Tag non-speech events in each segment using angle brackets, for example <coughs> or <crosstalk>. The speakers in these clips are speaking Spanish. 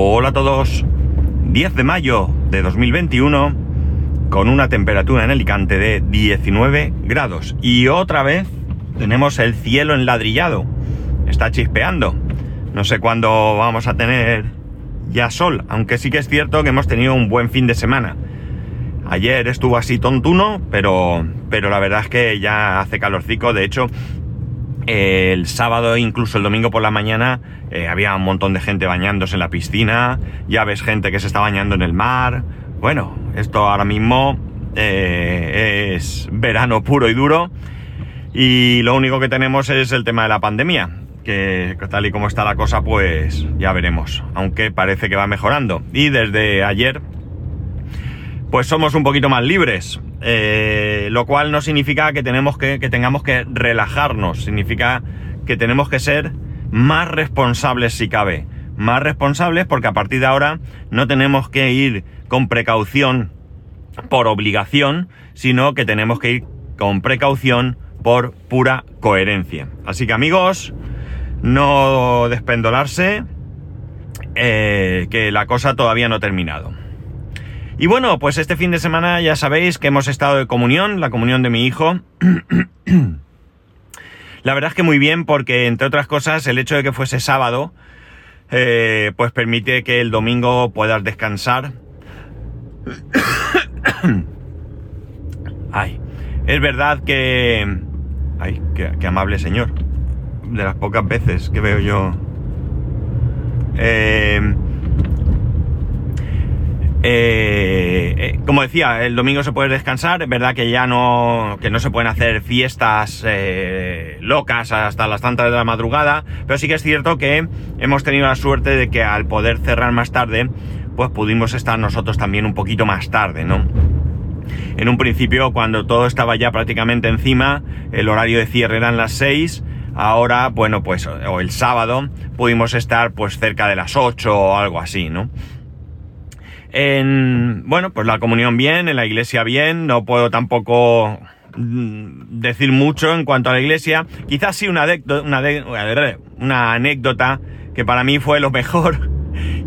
Hola a todos. 10 de mayo de 2021 con una temperatura en Alicante de 19 grados. Y otra vez tenemos el cielo enladrillado. Está chispeando. No sé cuándo vamos a tener ya sol, aunque sí que es cierto que hemos tenido un buen fin de semana. Ayer estuvo así tontuno, pero, pero la verdad es que ya hace calorcico. De hecho, el sábado e incluso el domingo por la mañana eh, había un montón de gente bañándose en la piscina, ya ves gente que se está bañando en el mar. Bueno, esto ahora mismo eh, es verano puro y duro y lo único que tenemos es el tema de la pandemia, que tal y como está la cosa pues ya veremos, aunque parece que va mejorando. Y desde ayer pues somos un poquito más libres. Eh, lo cual no significa que, tenemos que, tengamos que relajarnos, significa que tenemos que ser más responsables si cabe. Más responsables porque a partir de ahora no tenemos que ir con precaución por obligación, sino que tenemos que ir con precaución por pura coherencia. Así que amigos, no despendolarse, eh, que la cosa todavía no ha terminado. Y bueno, pues este fin de semana ya sabéis que hemos estado de comunión, la comunión de mi hijo. <clears throat> la verdad es que muy bien porque, entre otras cosas, el hecho de que fuese sábado, eh, pues permite que el domingo puedas descansar. <coughs> Ay, es verdad que... Ay, qué, amable señor. De las pocas veces que veo yo... Eh, eh, eh, como decía, el domingo se puede descansar, es verdad que ya no, que no se pueden hacer fiestas eh, locas hasta las tantas de la madrugada, pero sí que es cierto que hemos tenido la suerte de que al poder cerrar más tarde, pues pudimos estar nosotros también un poquito más tarde, ¿no? En un principio, cuando todo estaba ya prácticamente encima, el horario de cierre eran las 6, ahora, bueno, pues, o el sábado, pudimos estar pues cerca de las 8 o algo así, ¿no? En, bueno, pues la comunión bien, en la iglesia bien, no puedo tampoco mm, decir mucho en cuanto a la iglesia. Quizás sí una, una, anécdota que para mí fue lo mejor. <laughs>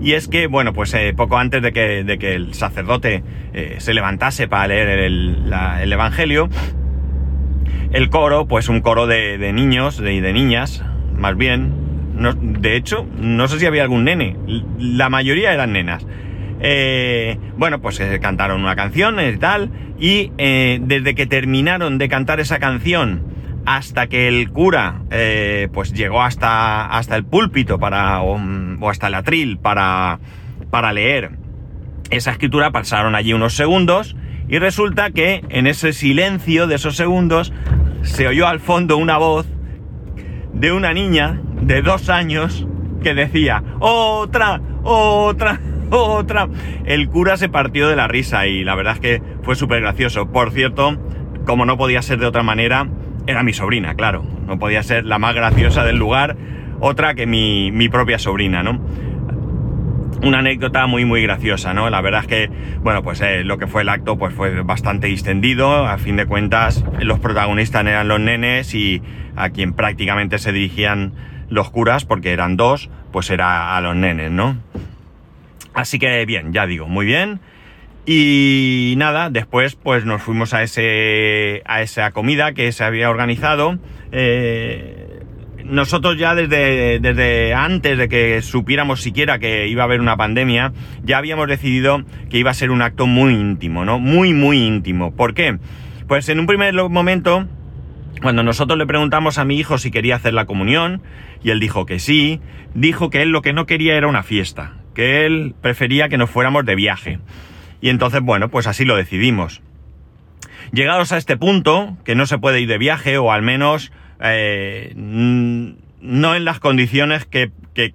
Y es que, bueno, pues eh, poco antes de que, el sacerdote eh, se levantase para leer el, el, Evangelio, el coro, pues un coro de, niños y de, niñas, más bien. De hecho, no sé si había algún nene. La mayoría eran nenas. Eh, bueno, pues eh, cantaron una canción y tal, y eh, desde que terminaron de cantar esa canción hasta que el cura pues llegó hasta, hasta el púlpito para, o, hasta el atril para, para leer esa escritura, pasaron allí unos segundos y resulta que en ese silencio de esos segundos se oyó al fondo una voz de una niña de dos años que decía, otra, otra <laughs> otra. El cura se partió de la risa y la verdad es que fue súper gracioso. Por cierto, como no podía ser de otra manera, era mi sobrina, claro. No podía ser la más graciosa del lugar, otra que mi, mi propia sobrina, ¿no? Una anécdota muy muy graciosa, ¿no? La verdad es que, bueno, pues eh, lo que fue el acto pues fue bastante extendido, a fin de cuentas los protagonistas eran los nenes y a quien prácticamente se dirigían los curas, porque eran dos, pues era a los nenes, ¿no? Así que bien, ya digo, muy bien. Y nada, después pues nos fuimos a, ese, a esa comida que se había organizado. Eh, nosotros ya desde, desde antes de que supiéramos siquiera que iba a haber una pandemia, ya habíamos decidido que iba a ser un acto muy íntimo, ¿no? Muy, muy íntimo. ¿Por qué? Pues en un primer momento, cuando nosotros le preguntamos a mi hijo si quería hacer la comunión, y él dijo que sí, dijo que él lo que no quería era una fiesta que él prefería que nos fuéramos de viaje. Y entonces, bueno, pues así lo decidimos. Llegados a este punto, que no se puede ir de viaje, o al menos eh, no en las condiciones que, que,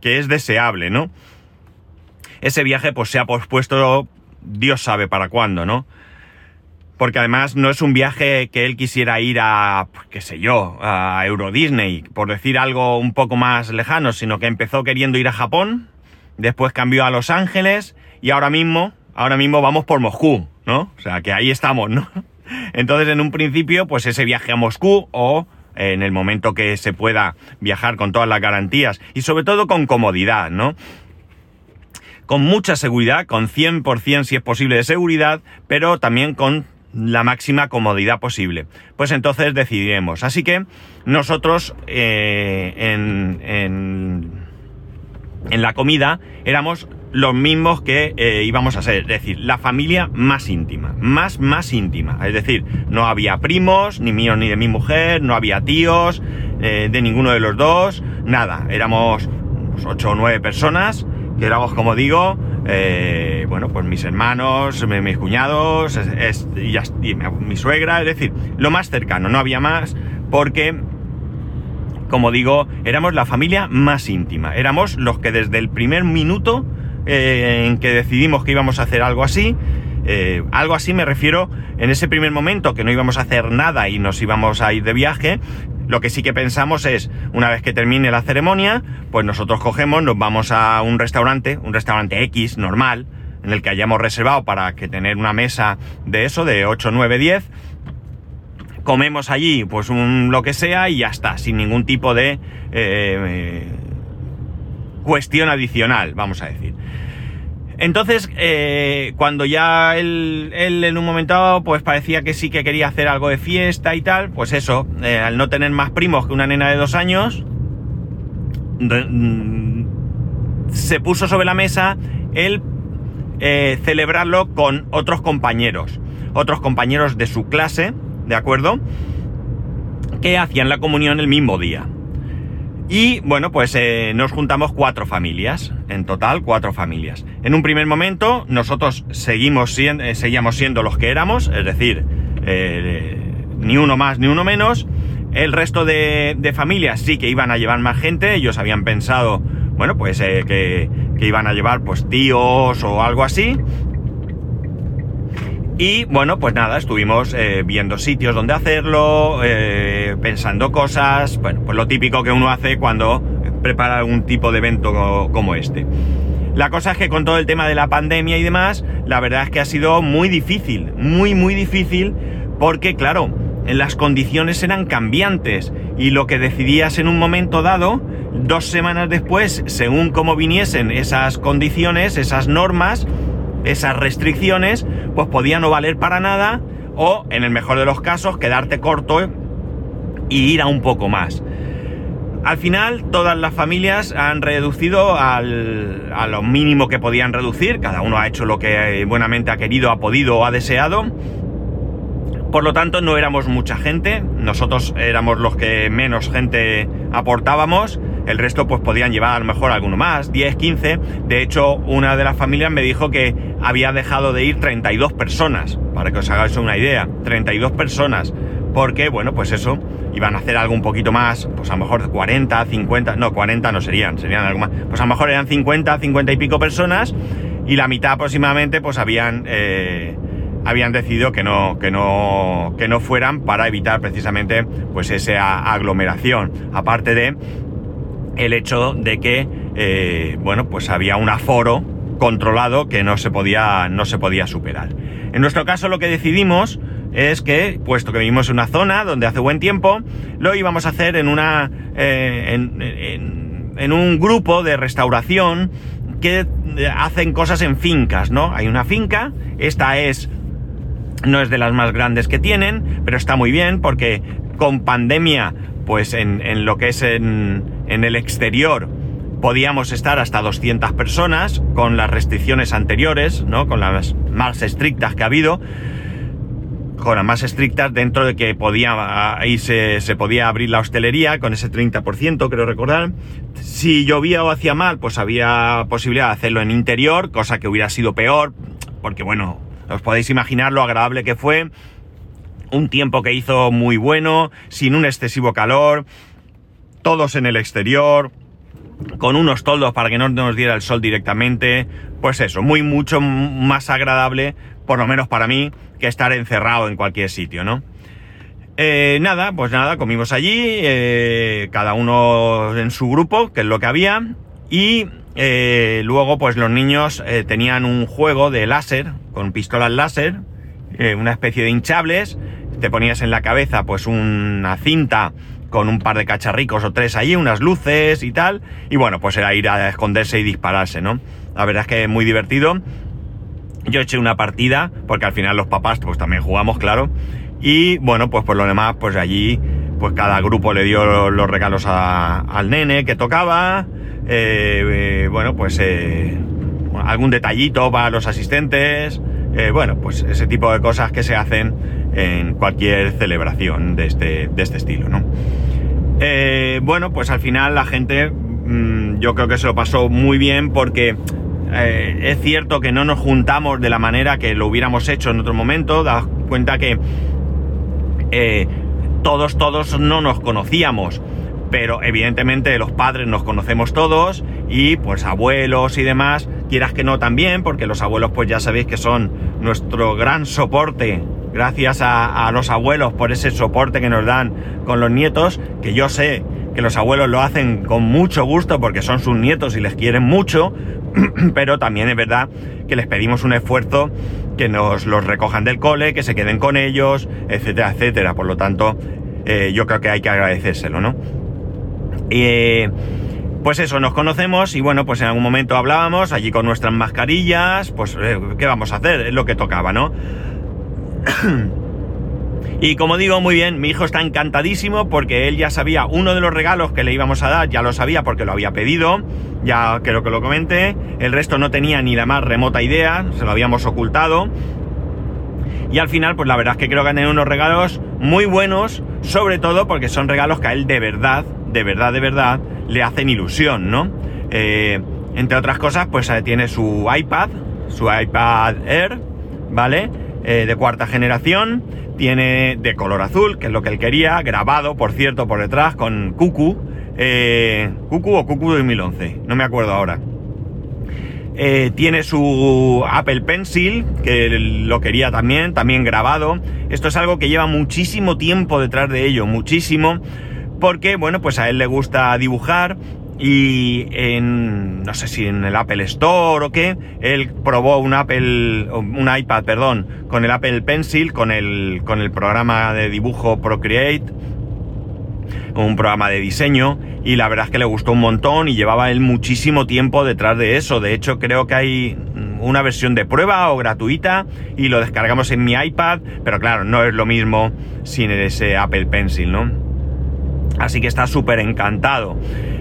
que es deseable, ¿no? Ese viaje pues se ha pospuesto, Dios sabe para cuándo, ¿no? porque además no es un viaje que él quisiera ir a, qué sé yo, a Euro Disney, por decir algo un poco más lejano, sino que empezó queriendo ir a Japón, después cambió a Los Ángeles y ahora mismo, ahora mismo vamos por Moscú, ¿no? O sea, que ahí estamos, ¿no? <laughs> Entonces, en un principio, pues ese viaje a Moscú o en el momento que se pueda viajar con todas las garantías y sobre todo con comodidad, ¿no? con mucha seguridad, con 100% si es posible de seguridad, pero también con la máxima comodidad posible. Pues entonces decidiremos. Así que nosotros eh, en, en, la comida éramos los mismos que eh, íbamos a ser, es decir, la familia más íntima, más, más íntima. Es decir, no había primos, ni míos ni de mi mujer, no había tíos, eh, de ninguno de los dos, nada. Éramos pues, ocho o nueve personas, que éramos, como digo, eh, bueno, pues mis hermanos, mis cuñados, es, mi suegra, es decir, lo más cercano, no había más, porque, como digo, éramos la familia más íntima, éramos los que desde el primer minuto eh, en que decidimos que íbamos a hacer algo así, eh, algo así me refiero en ese primer momento que no íbamos a hacer nada y nos íbamos a ir de viaje, lo que sí que pensamos es, una vez que termine la ceremonia, pues nosotros cogemos, nos vamos a un restaurante, un restaurante X normal, en el que hayamos reservado para que tener una mesa de eso, de 8, 9, 10. Comemos allí, pues un lo que sea y ya está, sin ningún tipo de eh, cuestión adicional, vamos a decir. Entonces, eh, cuando ya él, en un momento pues parecía que sí que quería hacer algo de fiesta y tal, pues eso, eh, al no tener más primos que una nena de dos años, mm, se puso sobre la mesa el eh, celebrarlo con otros compañeros, otros compañeros de su clase, ¿de acuerdo? Que hacían la comunión el mismo día. Y bueno, pues eh, nos juntamos cuatro familias, en total cuatro familias. En un primer momento nosotros seguimos siendo, eh, seguíamos siendo los que éramos, es decir, eh, ni uno más ni uno menos. El resto de, de, familias sí que iban a llevar más gente, ellos habían pensado, bueno, pues que, que, iban a llevar pues tíos o algo así. Y bueno, pues nada, estuvimos eh, viendo sitios donde hacerlo, eh, pensando cosas, bueno, pues lo típico que uno hace cuando prepara algún tipo de evento como este. La cosa es que con todo el tema de la pandemia y demás, la verdad es que ha sido muy difícil, muy, muy difícil, porque claro, las condiciones eran cambiantes y lo que decidías en un momento dado, dos semanas después, según cómo viniesen esas condiciones, esas normas, esas restricciones, pues podía no valer para nada o, en el mejor de los casos, quedarte corto y ir a un poco más. Al final, todas las familias han reducido al, a lo mínimo que podían reducir, cada uno ha hecho lo que buenamente ha querido, ha podido o ha deseado. Por lo tanto, no éramos mucha gente, nosotros éramos los que menos gente aportábamos el resto pues podían llevar a lo mejor alguno más, 10, 15. De hecho, una de las familias me dijo que había dejado de ir 32 personas, para que os hagáis una idea, 32 personas. Porque, bueno, pues eso, iban a hacer algo un poquito más, pues a lo mejor 40, 50, no, 40 no serían, serían algo más. Pues a lo mejor eran 50, 50 y pico personas y la mitad aproximadamente pues habían... Eh, habían decidido que no, que no, que no fueran para evitar precisamente pues esa aglomeración. Aparte de el hecho de que, eh, bueno, pues había un aforo controlado que no se podía, no se podía superar. En nuestro caso lo que decidimos es que, puesto que vivimos en una zona donde hace buen tiempo, lo íbamos a hacer en una, eh, en, en, un grupo de restauración que hacen cosas en fincas, ¿no? Hay una finca, esta es, no es de las más grandes que tienen, pero está muy bien porque con pandemia, pues en, en lo que es en, en el exterior podíamos estar hasta 200 personas con las restricciones anteriores, ¿no? Con las más estrictas que ha habido. Con las más estrictas dentro de que podía, ahí se, se podía abrir la hostelería con ese 30%, creo recordar. Si llovía o hacía mal, pues había posibilidad de hacerlo en interior, cosa que hubiera sido peor, porque bueno, os podéis imaginar lo agradable que fue. Un tiempo que hizo muy bueno, sin un excesivo calor, todos en el exterior, con unos toldos para que no nos diera el sol directamente. Pues eso, muy mucho más agradable, por lo menos para mí, que estar encerrado en cualquier sitio, ¿no? Eh, nada, pues nada, comimos allí, eh, cada uno en su grupo, que es lo que había, y eh, luego pues los niños tenían un juego de láser, con pistolas láser, una especie de hinchables, te ponías en la cabeza pues una cinta con un par de cacharricos o tres allí, unas luces y tal, y bueno, pues era ir a esconderse y dispararse, ¿no? La verdad es que es muy divertido. Yo eché una partida, porque al final los papás pues también jugamos, claro. Y bueno, pues por lo demás, pues allí, pues cada grupo le dio los regalos al nene que tocaba. Eh, eh, bueno, pues eh, algún detallito para los asistentes. bueno, pues ese tipo de cosas que se hacen en cualquier celebración de este, de este estilo, ¿no? bueno, pues al final la gente, mm, yo creo que se lo pasó muy bien porque es cierto que no nos juntamos de la manera que lo hubiéramos hecho en otro momento. Da cuenta que todos, todos no nos conocíamos pero evidentemente los padres nos conocemos todos y pues abuelos y demás, quieras que no también, porque los abuelos pues ya sabéis que son nuestro gran soporte, gracias a, los abuelos por ese soporte que nos dan con los nietos, que yo sé que los abuelos lo hacen con mucho gusto porque son sus nietos y les quieren mucho, <clears throat> pero también es verdad que les pedimos un esfuerzo que nos los recojan del cole, que se queden con ellos, etcétera, etcétera. Por lo tanto, eh, yo creo que hay que agradecérselo, ¿no? Y pues eso, nos conocemos y bueno, pues en algún momento hablábamos allí con nuestras mascarillas, pues eh, ¿qué vamos a hacer? Es lo que tocaba, ¿no? <coughs> y como digo, muy bien, mi hijo está encantadísimo porque él ya sabía uno de los regalos que le íbamos a dar, ya lo sabía porque lo había pedido, ya creo que lo comenté, el resto no tenía ni la más remota idea, se lo habíamos ocultado. Y al final, pues la verdad es que creo que han tenido unos regalos muy buenos, sobre todo porque son regalos que a él de verdad de verdad, de verdad, le hacen ilusión, ¿no? Eh, entre otras cosas, pues eh, tiene su iPad, su iPad Air, ¿vale? Eh, de cuarta generación, tiene de color azul, que es lo que él quería, grabado, por cierto, por detrás, con Cucu, Cucu o Cucu 2011, no me acuerdo ahora. tiene su Apple Pencil, que lo quería también, también grabado. Esto es algo que lleva muchísimo tiempo detrás de ello, muchísimo porque, bueno, pues a él le gusta dibujar y en, no sé si en el Apple Store o qué, él probó un Apple, un iPad, perdón, con el Apple Pencil, con el, con el programa de dibujo Procreate, un programa de diseño, y la verdad es que le gustó un montón y llevaba él muchísimo tiempo detrás de eso. De hecho, creo que hay una versión de prueba o gratuita y lo descargamos en mi iPad, pero claro, no es lo mismo sin ese Apple Pencil, ¿no? Así que está súper encantado.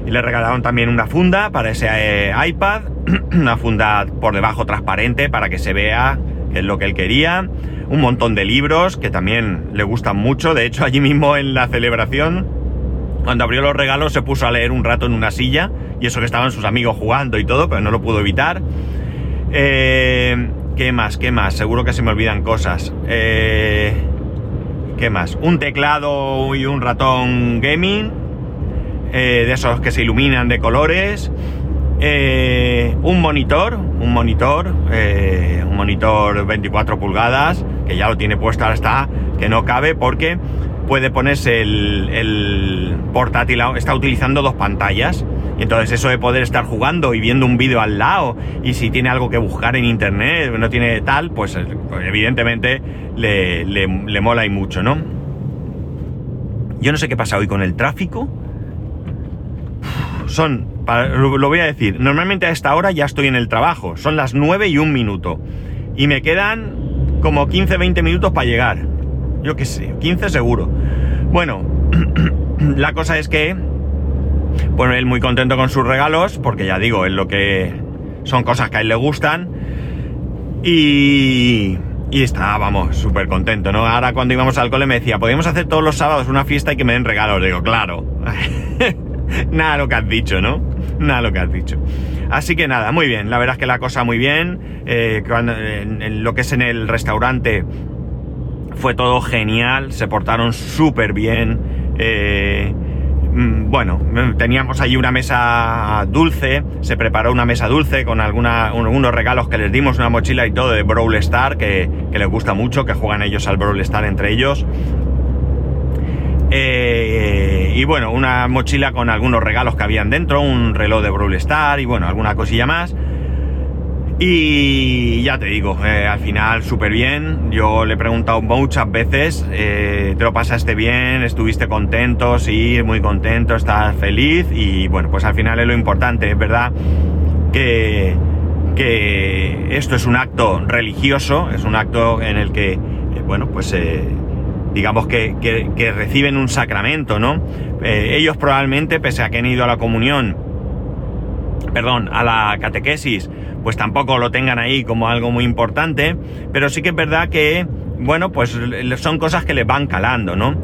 Y le regalaron también una funda para ese eh, iPad, <clears throat> una funda por debajo transparente para que se vea que es lo que él quería. Un montón de libros que también le gustan mucho. De hecho, allí mismo en la celebración, cuando abrió los regalos, se puso a leer un rato en una silla. Y eso que estaban sus amigos jugando y todo, pero no lo pudo evitar. Eh, ¿Qué más? ¿Qué más? Seguro que se me olvidan cosas. Eh, ¿Qué más? Un teclado y un ratón gaming. Eh, de esos que se iluminan de colores. Eh, un monitor, un monitor, eh, un monitor 24 pulgadas, que ya lo tiene puesto, está, que no cabe porque puede ponerse el, el portátil, está utilizando dos pantallas. Y entonces eso de poder estar jugando y viendo un vídeo al lado y si tiene algo que buscar en internet, no tiene tal, pues, pues evidentemente le, le, mola y mucho, ¿no? Yo no sé qué pasa hoy con el tráfico. Son, lo voy a decir, normalmente a esta hora ya estoy en el trabajo, son las 9 y un minuto. Y me quedan como 15-20 minutos para llegar. Yo qué sé, 15 seguro. Bueno, <clears throat> la cosa es que bueno, él muy contento con sus regalos, porque ya digo, es lo que son cosas que a él le gustan. Y, y está, vamos, súper contento, ¿no? Ahora cuando íbamos al cole me decía, podríamos hacer todos los sábados una fiesta y que me den regalos. Digo, claro. <laughs> nada lo que has dicho, ¿no? Nada lo que has dicho. Así que nada, muy bien. La verdad es que la cosa muy bien. Eh, en, lo que es en el restaurante fue todo genial. Se portaron súper bien. Eh, bueno, teníamos allí una mesa dulce, se preparó una mesa dulce con alguna, regalos que les dimos, una mochila y todo de Brawl Star, que, les gusta mucho, que juegan ellos al Brawl Star entre ellos. Eh, y bueno, una mochila con algunos regalos que habían dentro, un reloj de Brawl Star y bueno, alguna cosilla más. Y ya te digo, eh, al final súper bien. Yo le he preguntado muchas veces, eh, ¿te lo pasaste bien? ¿Estuviste contento? Sí, muy contento, estás feliz. Y bueno, pues al final es lo importante, es verdad que, que esto es un acto religioso, es un acto en el que, eh, bueno, pues digamos que, reciben un sacramento, ¿no? Ellos probablemente, pese a que han ido a la comunión, perdón, a la catequesis, pues tampoco lo tengan ahí como algo muy importante, pero sí que es verdad que, bueno, pues son cosas que les van calando, ¿no?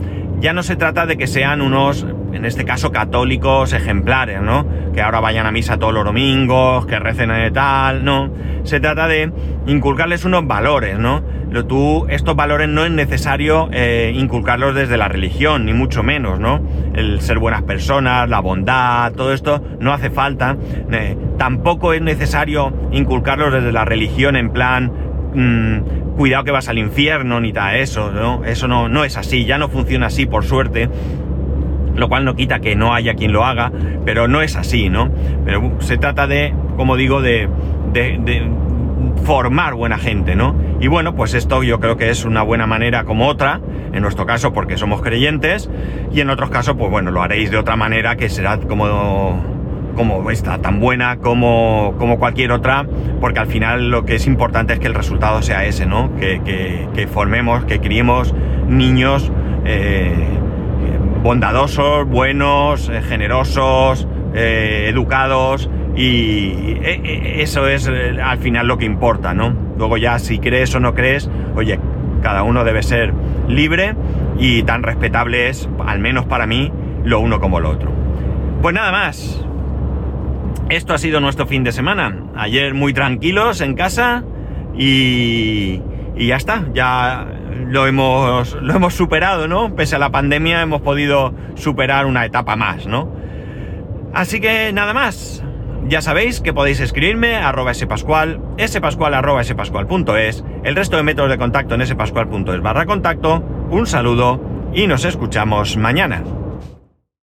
ya no se trata de que sean unos, en este caso, católicos ejemplares, ¿no? Que ahora vayan a misa todos los domingos, que recen de tal, no. Se trata de inculcarles unos valores, ¿no? Tú, estos valores no es necesario eh, inculcarlos desde la religión, ni mucho menos, ¿no? El ser buenas personas, la bondad, todo esto no hace falta. Eh, tampoco es necesario inculcarlos desde la religión en plan mm, cuidado que vas al infierno ni tal, eso, ¿no? Eso no, no es así, ya no funciona así por suerte. Lo cual no quita que no haya quien lo haga, pero no es así, ¿no? Pero se trata de, como digo, de, de, formar buena gente, ¿no? Y bueno, pues esto yo creo que es una buena manera como otra, en nuestro caso porque somos creyentes, y en otros casos, pues bueno, lo haréis de otra manera que será como como esta, tan buena como, como cualquier otra, porque al final lo que es importante es que el resultado sea ese, ¿no? Que, que, formemos, que criemos niños eh, bondadosos, buenos, eh, generosos, eh, educados, y eso es al final lo que importa, ¿no? Luego ya si crees o no crees, oye, cada uno debe ser libre y tan respetable es, al menos para mí, lo uno como lo otro. Pues nada más, esto ha sido nuestro fin de semana. Ayer muy tranquilos en casa y, y ya está, ya lo hemos, lo hemos superado, ¿no? Pese a la pandemia hemos podido superar una etapa más, ¿no? Así que nada más. Ya sabéis que podéis escribirme a arroba spascual, spascual arroba spascual.es, el resto de métodos de contacto en spascual.es barra contacto. Un saludo y nos escuchamos mañana.